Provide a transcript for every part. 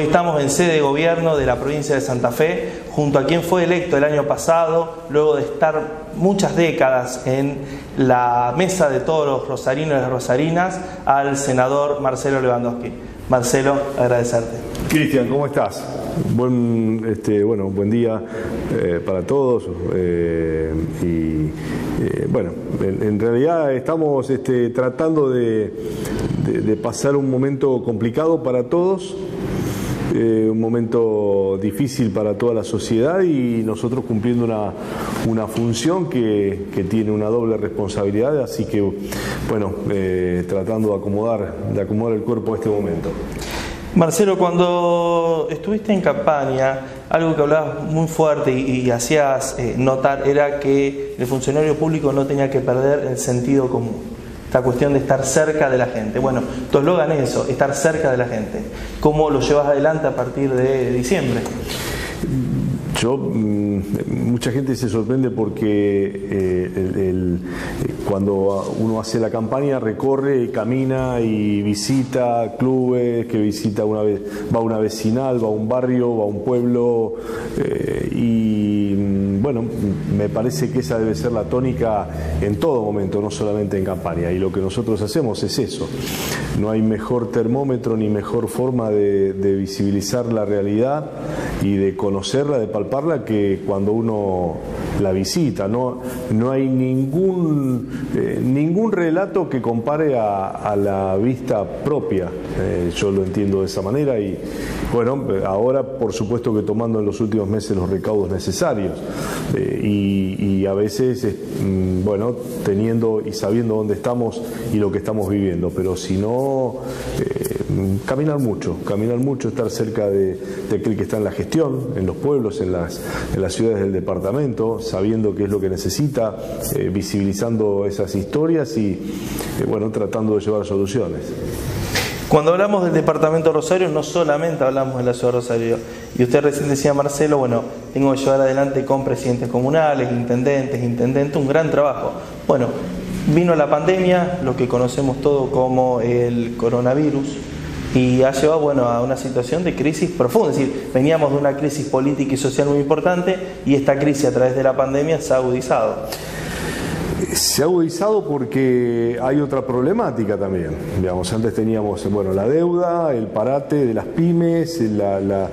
Hoy estamos en sede de gobierno de la provincia de Santa Fe, junto a quien fue electo el año pasado, luego de estar muchas décadas en la mesa de todos los rosarinos y las rosarinas, al senador Marcelo Lewandowski. Marcelo, agradecerte. Cristian, ¿cómo estás? Buen, este, bueno, buen día eh, para todos. Eh, y eh, bueno, en, realidad estamos este, tratando de pasar un momento complicado para todos. Eh, un momento difícil para toda la sociedad y nosotros cumpliendo una, una función que, que, tiene una doble responsabilidad, así que bueno, eh, tratando de acomodar, de acomodar el cuerpo a este momento. Marcelo, cuando estuviste en campaña, algo que hablabas muy fuerte y, hacías eh, notar era que el funcionario público no tenía que perder el sentido común esta cuestión de estar cerca de la gente. Bueno, tu eslogan es eso, estar cerca de la gente. ¿Cómo lo llevas adelante a partir de diciembre? Yo, mm, mucha gente se sorprende porque eh, cuando uno hace la campaña recorre camina y visita clubes, que visita una vez, va a una vecinal, va a un barrio, va a un pueblo eh, y bueno, me parece que esa debe ser la tónica en todo momento, no solamente en campaña. Y lo que nosotros hacemos es eso. No hay mejor termómetro ni mejor forma de, visibilizar la realidad y de conocerla, de palparla, que cuando uno la visita. No, no hay ningún, eh, ningún relato que compare a, la vista propia. Eh, yo lo entiendo de esa manera y bueno, ahora por supuesto que tomando en los últimos meses los recaudos necesarios eh, y, a veces, mm, bueno, teniendo y sabiendo dónde estamos y lo que estamos viviendo, pero si no, caminar mucho, caminar mucho, estar cerca de, aquel que está en la gestión, en los pueblos, en las, ciudades del departamento, sabiendo qué es lo que necesita, eh, visibilizando esas historias y, eh, bueno, tratando de llevar soluciones. Cuando hablamos del departamento Rosario, no solamente hablamos de la ciudad de Rosario. Y usted recién decía, Marcelo, bueno, tengo que llevar adelante con presidentes comunales, intendentes, intendentes, un gran trabajo. Bueno, vino la pandemia, lo que conocemos todo como el coronavirus, y ha llevado bueno, a una situación de crisis profunda. Es decir, veníamos de una crisis política y social muy importante y esta crisis a través de la pandemia se ha agudizado. Se ha agudizado porque hay otra problemática también. Digamos, antes teníamos bueno, la deuda, el parate de las pymes, eh,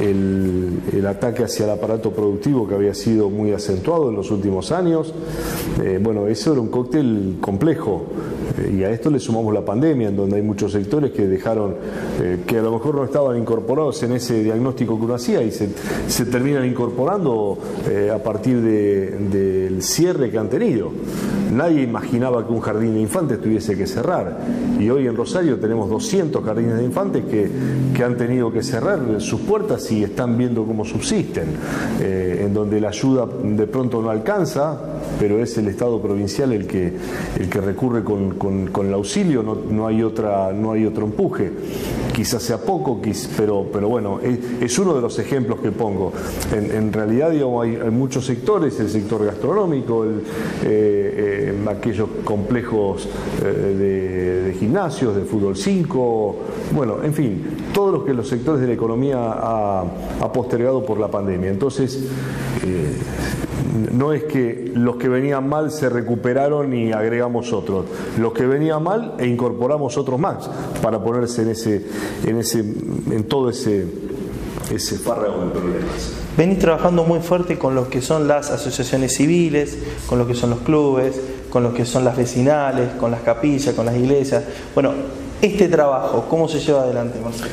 el, ataque hacia el aparato productivo que había sido muy acentuado en los últimos años. Eh, bueno, eso era un cóctel complejo. Eh, y a esto le sumamos la pandemia, en donde hay muchos sectores que dejaron, que a lo mejor no estaban incorporados en ese diagnóstico que uno hacía y se, terminan incorporando a partir del cierre que han tenido. Nadie imaginaba que un jardín de infantes tuviese que cerrar. Y hoy en Rosario tenemos 200 jardines de infantes que, que han tenido que cerrar sus puertas y están viendo cómo subsisten, eh, en donde la ayuda de pronto no alcanza, pero es el Estado provincial el que, el que recurre con, con, el auxilio, no, no, hay otra, no hay otro empuje. Quizás sea poco, pero, pero bueno, es, uno de los ejemplos que pongo. En, realidad hay, muchos sectores, el sector gastronómico, eh, eh, aquellos complejos eh, de, gimnasios, de fútbol 5, bueno, en fin, todos los que los sectores de la economía ha, postergado por la pandemia. Entonces, no es que los que venían mal se recuperaron y agregamos otros, los que venían mal e incorporamos otros más para ponerse en ese, en ese, en todo ese, ese de problemas. Venís trabajando muy fuerte con lo que son las asociaciones civiles, con lo que son los clubes, con lo que son las vecinales, con las capillas, con las iglesias. Bueno, este trabajo, ¿cómo se lleva adelante, Marcelo?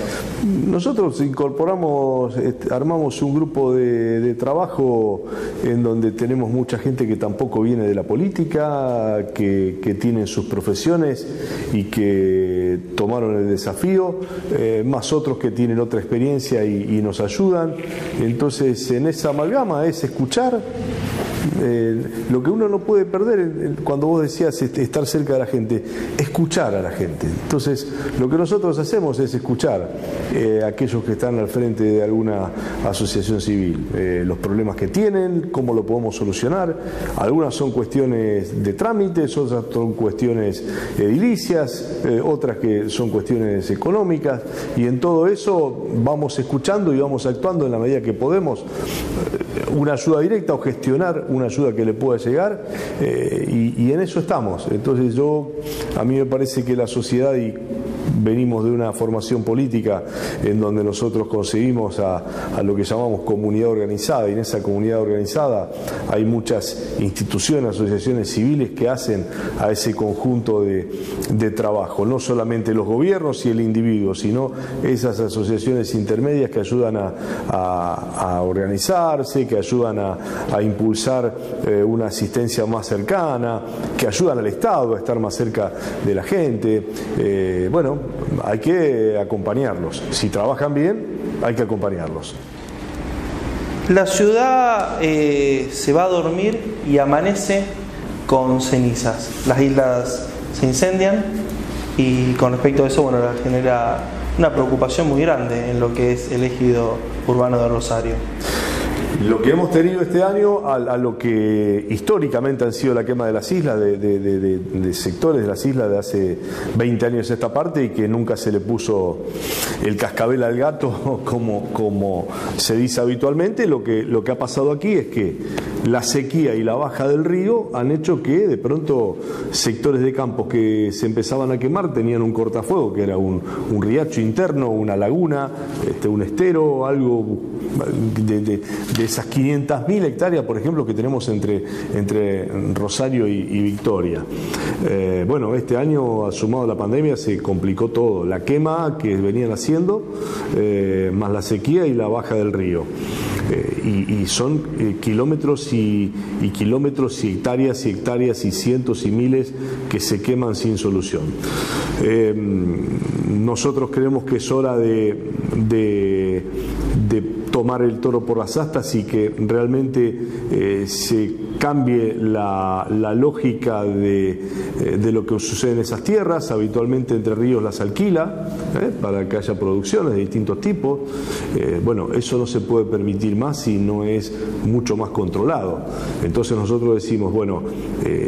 Nosotros incorporamos, este, armamos un grupo de, trabajo en donde tenemos mucha gente que tampoco viene de la política, que, tienen sus profesiones y que tomaron el desafío, eh, más otros que tienen otra experiencia y, y nos ayudan. Entonces, en esa amalgama es escuchar eh, lo que uno no puede perder cuando vos decías estar cerca de la gente, escuchar a la gente. Entonces, lo que nosotros hacemos es escuchar eh, a aquellos que están al frente de alguna asociación civil, eh, los problemas que tienen, cómo lo podemos solucionar. Algunas son cuestiones de trámites, otras son cuestiones edilicias, otras que son cuestiones económicas, y en todo eso vamos escuchando y vamos actuando en la medida que podemos una ayuda directa o gestionar una ayuda que le pueda llegar eh, y, en eso estamos. Entonces yo, a mí me parece que la sociedad y venimos de una formación política en donde nosotros conseguimos a, lo que llamamos comunidad organizada y en esa comunidad organizada hay muchas instituciones, asociaciones civiles que hacen a ese conjunto de, trabajo, no solamente los gobiernos y el individuo, sino esas asociaciones intermedias que ayudan a, organizarse, que ayudan a, impulsar eh, una asistencia más cercana, que ayudan al Estado a estar más cerca de la gente. Eh, bueno, hay que acompañarlos. Si trabajan bien, hay que acompañarlos. La ciudad eh, se va a dormir y amanece con cenizas. Las islas se incendian y con respecto a eso, bueno, genera una preocupación muy grande en lo que es el ejido urbano de Rosario. Lo que hemos tenido este año, a, lo que históricamente han sido la quema de las islas, de, sectores de las islas de hace 20 años esta parte y que nunca se le puso el cascabel al gato como, como se dice habitualmente, lo que, lo que ha pasado aquí es que la sequía y la baja del río han hecho que de pronto sectores de campos que se empezaban a quemar tenían un cortafuego, que era un, un riacho interno, una laguna, este, un estero, algo de, esas 500.000 hectáreas, por ejemplo, que tenemos entre, entre Rosario y, Victoria. Eh, bueno, este año, sumado a la pandemia, se complicó todo. La quema que venían haciendo, eh, más la sequía y la baja del río. Eh, y, son kilómetros y, kilómetros y hectáreas y hectáreas y cientos y miles que se queman sin solución. nosotros creemos que es hora de tomar el toro por las astas y que realmente eh, se cambie la, lógica de, eh, de, lo que sucede en esas tierras. Habitualmente Entre Ríos las alquila ¿eh? para que haya producciones de distintos tipos. bueno, eso no se puede permitir más si no es mucho más controlado. Entonces nosotros decimos, bueno,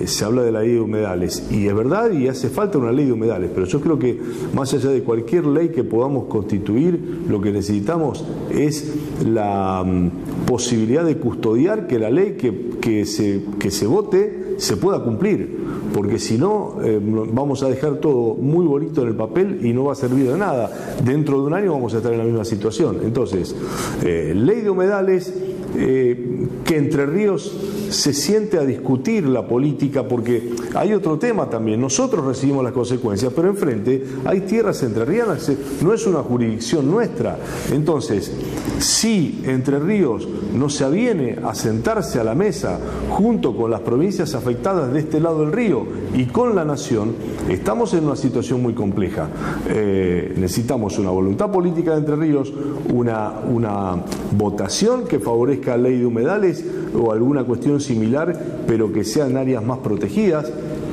se habla de la ley de humedales y es verdad y hace falta una ley de humedales, pero yo creo que más allá de cualquier ley que podamos constituir, lo que necesitamos es la mm, posibilidad de custodiar que la ley que, se, que se vote se pueda cumplir, porque si no eh, vamos a dejar todo muy bonito en el papel y no va a servir de nada. Dentro de un año vamos a estar en la misma situación. Entonces, eh, ley de humedales, eh, que Entre Ríos se siente a discutir la política, porque hay otro tema también, nosotros recibimos las consecuencias, pero enfrente hay tierras entrerrianas, no es una jurisdicción nuestra. Entonces, si Entre Ríos no se aviene a sentarse a la mesa junto con las provincias afectadas de este lado del río y con la nación, estamos en una situación muy compleja. Eh, necesitamos una voluntad política de Entre Ríos, una, una votación que favorezca la ley de humedales o alguna cuestión similar, pero que sean áreas más protegidas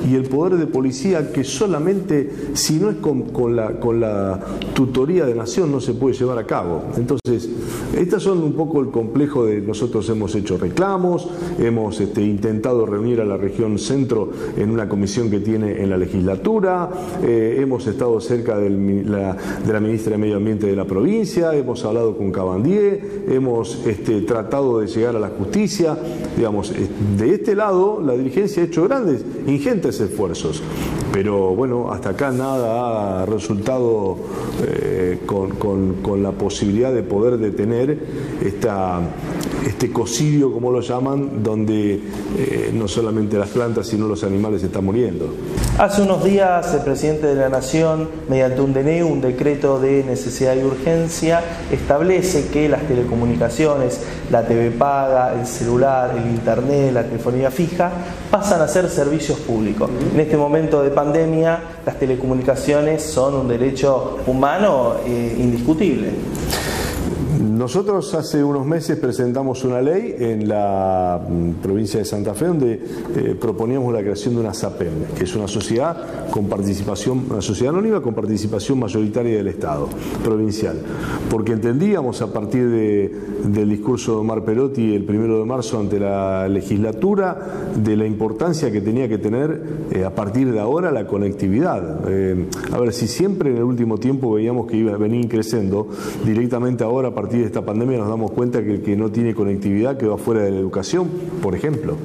y el poder de policía que solamente si no es con, la, con la tutoría de nación no se puede llevar a cabo. Entonces, estas son un poco el complejo de nosotros hemos hecho reclamos, hemos este, intentado reunir a la región centro en una comisión que tiene en la legislatura, eh, hemos estado cerca de la ministra de Medio Ambiente de la provincia, hemos hablado con Cabandier, hemos este, tratado de llegar a la justicia, digamos, de este lado la dirigencia ha hecho grandes, ingentes esfuerzos. Pero bueno, hasta acá nada ha resultado eh, con, la posibilidad de poder detener esta, este cocidio, como lo llaman, donde eh, no solamente las plantas, sino los animales están muriendo. Hace unos días el presidente de la Nación, mediante un DNU, un decreto de necesidad y urgencia, establece que las telecomunicaciones, la TV paga, el celular, el internet, la telefonía fija, pasan a ser servicios públicos. En este momento de pandemia, las telecomunicaciones son un derecho humano eh, indiscutible nosotros hace unos meses presentamos una ley en la mm, provincia de Santa Fe donde eh, proponíamos la creación de una SAPEM, que es una sociedad con participación, una sociedad anónima con participación mayoritaria del Estado provincial, porque entendíamos a partir del discurso de Omar Perotti el primero de marzo ante la legislatura de la importancia que tenía que tener eh, a partir de ahora la conectividad. Eh, a ver, si siempre en el último tiempo veíamos que iba a venir creciendo, directamente ahora a partir de esta pandemia nos damos cuenta que el que no tiene conectividad quedó afuera de la educación, por ejemplo,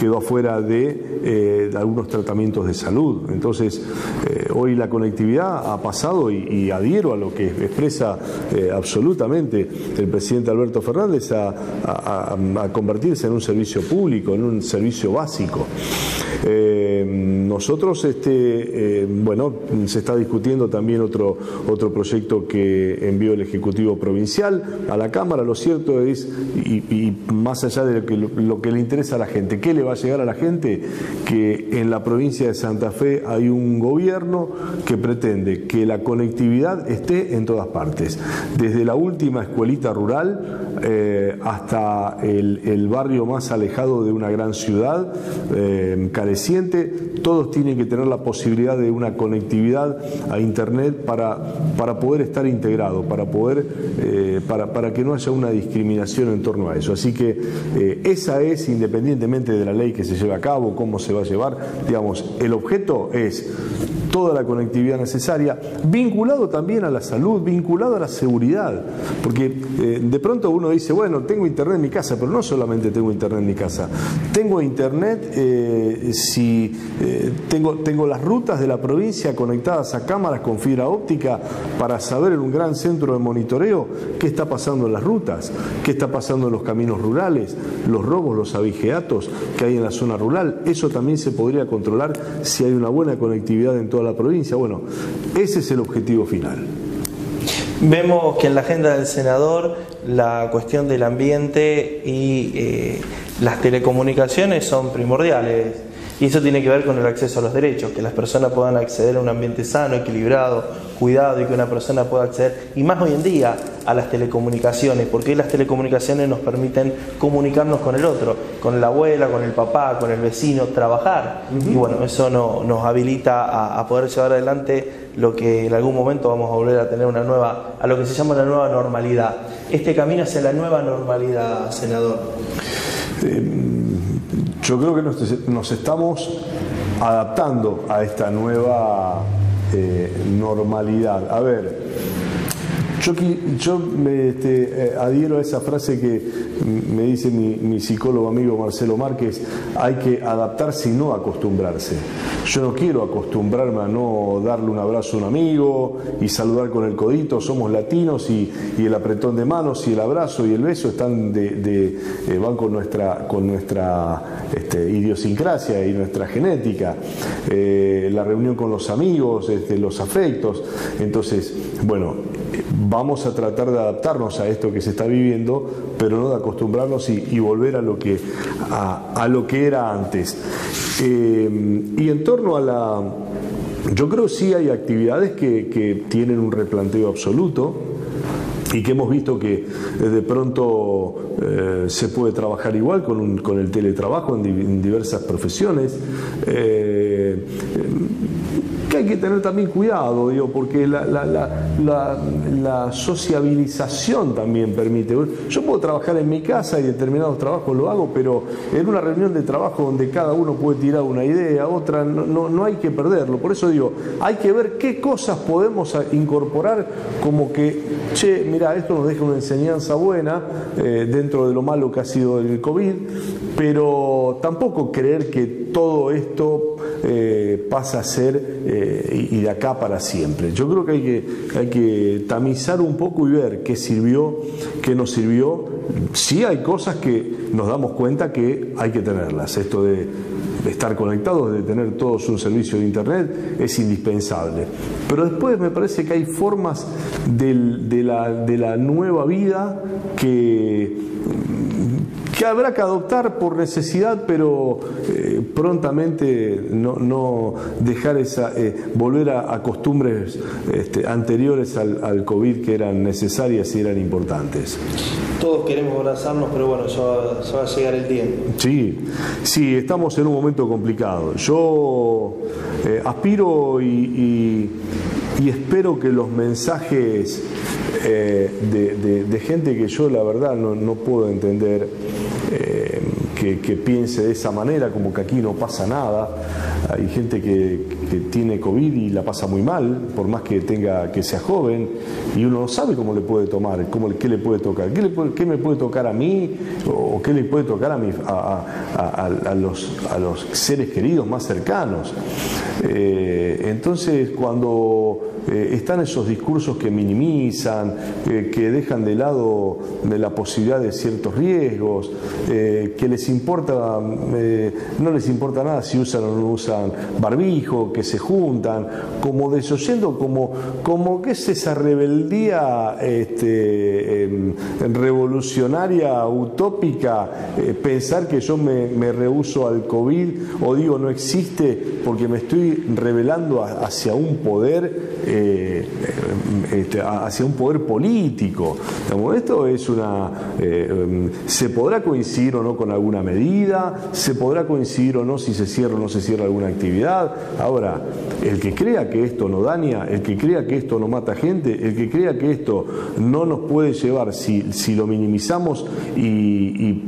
quedó afuera de, eh, algunos tratamientos de salud. Entonces, eh, hoy la conectividad ha pasado y, adhiero a lo que expresa eh, absolutamente el presidente Alberto Fernández a, convertirse en un servicio público, en un servicio básico. nosotros, este, bueno, se está discutiendo también otro, otro proyecto que envió el Ejecutivo Provincial a la Cámara. Lo cierto es, y, más allá de lo que, lo que le interesa a la gente, ¿qué le va a llegar a la gente? Que en la provincia de Santa Fe hay un gobierno que pretende que la conectividad esté en todas partes, desde la última escuelita rural eh, hasta el, barrio más alejado de una gran ciudad eh, careciente, todos tienen que tener la posibilidad de una conectividad a Internet para, para poder estar integrado, para poder, eh, para, para, que no haya una discriminación en torno a eso. Así que esa es, independientemente de la ley que se lleve a cabo, cómo se va a llevar, digamos, el objeto es toda la conectividad necesaria, vinculado también a la salud, vinculado a la seguridad, porque eh, de pronto uno dice, bueno, tengo internet en mi casa, pero no solamente tengo internet en mi casa, tengo internet eh, si eh, tengo, tengo las rutas de la provincia conectadas a cámaras con fibra óptica para saber en un gran centro de monitoreo qué está pasando en las rutas, qué está pasando en los caminos rurales, los robos, los abigeatos que hay en la zona rural, eso también se podría controlar si hay una buena conectividad en toda la provincia. Bueno, ese es el objetivo final. Vemos que en la agenda del senador la cuestión del ambiente y eh, las telecomunicaciones son primordiales. Y eso tiene que ver con el acceso a los derechos, que las personas puedan acceder a un ambiente sano, equilibrado, cuidado y que una persona pueda acceder, y más hoy en día, a las telecomunicaciones, porque las telecomunicaciones nos permiten comunicarnos con el otro, con la abuela, con el papá, con el vecino, trabajar. Y bueno, eso nos habilita a, poder llevar adelante lo que en algún momento vamos a volver a tener una nueva, a lo que se llama la nueva normalidad. Este camino hacia la nueva normalidad, senador. Eh, yo creo que nos, estamos adaptando a esta nueva eh, normalidad. A ver, yo, yo me este, eh, adhiero a esa frase que me dice mi, psicólogo amigo Marcelo Márquez, hay que adaptarse y no acostumbrarse. Yo no quiero acostumbrarme a no darle un abrazo a un amigo y saludar con el codito, somos latinos y, el apretón de manos y el abrazo y el beso están de, eh, van con nuestra, con nuestra este, idiosincrasia y nuestra genética, eh, la reunión con los amigos, este, los afectos. Entonces, bueno, vamos a tratar de adaptarnos a esto que se está viviendo, pero no de acostumbrarnos y, volver a lo que, a, lo que era antes. Eh, y en torno a la... Yo creo sí hay actividades que, tienen un replanteo absoluto y que hemos visto que de pronto eh, se puede trabajar igual con, con el teletrabajo en, diversas profesiones. Eh, hay que tener también cuidado, digo, porque la, sociabilización también permite. Yo puedo trabajar en mi casa y determinados trabajos lo hago, pero en una reunión de trabajo donde cada uno puede tirar una idea, otra, no, no, hay que perderlo. Por eso digo, hay que ver qué cosas podemos incorporar como que, che, mira, esto nos deja una enseñanza buena eh, dentro de lo malo que ha sido el COVID, pero tampoco creer que todo esto eh, pasa a ser eh, y de acá para siempre. Yo creo que hay, que hay que tamizar un poco y ver qué sirvió, qué no sirvió. Sí hay cosas que nos damos cuenta que hay que tenerlas. Esto de, estar conectados, de tener todos un servicio de Internet, es indispensable. Pero después me parece que hay formas de, la, de la nueva vida que que habrá que adoptar por necesidad, pero eh, prontamente no, dejar esa, eh, volver a, costumbres este, anteriores al, al, COVID que eran necesarias y eran importantes. Todos queremos abrazarnos, pero bueno, ya va, a llegar el tiempo. Sí, sí, estamos en un momento complicado. Yo eh, aspiro y, espero que los mensajes de, gente que yo la verdad no, puedo entender, que, piense de esa manera, como que aquí no pasa nada. Hay gente que, tiene COVID y la pasa muy mal, por más que tenga que sea joven, y uno no sabe cómo le puede tomar, cómo, qué le puede tocar, qué, le me puede tocar a mí o qué le puede tocar a, mi, a, los, a los seres queridos más cercanos. Eh, entonces, cuando eh, están esos discursos que minimizan, que dejan de lado la posibilidad de ciertos riesgos, eh, que les importa, no les importa nada si usan o no usan barbijo, que se juntan, como desoyendo, como, como que es esa rebeldía este, em, revolucionaria, utópica, pensar que yo me, me rehuso al COVID o digo no existe porque me estoy rebelando hacia un poder eh, este, hacia un poder político. esto es una. Eh, em, se podrá coincidir o no con alguna medida, se podrá coincidir o no si se cierra o no se cierra alguna actividad. Ahora, el que crea que esto no daña, el que crea que esto no mata gente, el que crea que esto no nos puede llevar, si, si lo minimizamos y,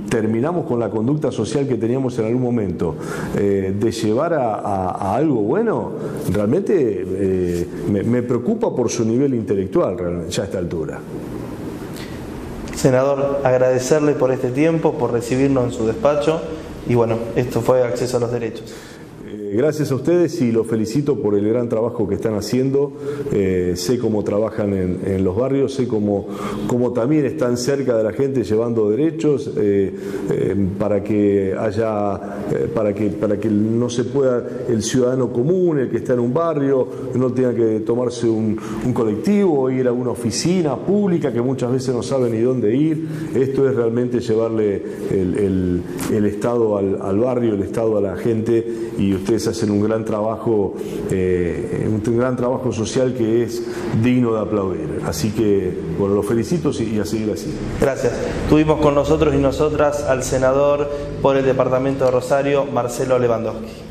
terminamos con la conducta social que teníamos en algún momento, eh, de llevar a, algo bueno, realmente me, me preocupa por su nivel intelectual realmente, ya a esta altura. Senador, agradecerle por este tiempo, por recibirnos en su despacho y bueno, esto fue acceso a los derechos. Gracias a ustedes y los felicito por el gran trabajo que están haciendo. Eh, sé cómo trabajan en, los barrios, sé cómo, cómo, también están cerca de la gente llevando derechos eh, eh, para que haya, para que para que no se pueda el ciudadano común, el que está en un barrio, no tenga que tomarse un, colectivo o ir a una oficina pública que muchas veces no sabe ni dónde ir. Esto es realmente llevarle el, Estado al, al barrio, el Estado a la gente y hacen un gran trabajo, eh, un gran trabajo social que es digno de aplaudir. Así que, bueno, los felicito y a seguir así. Gracias. Tuvimos con nosotros y nosotras al senador por el Departamento de Rosario, Marcelo Lewandowski.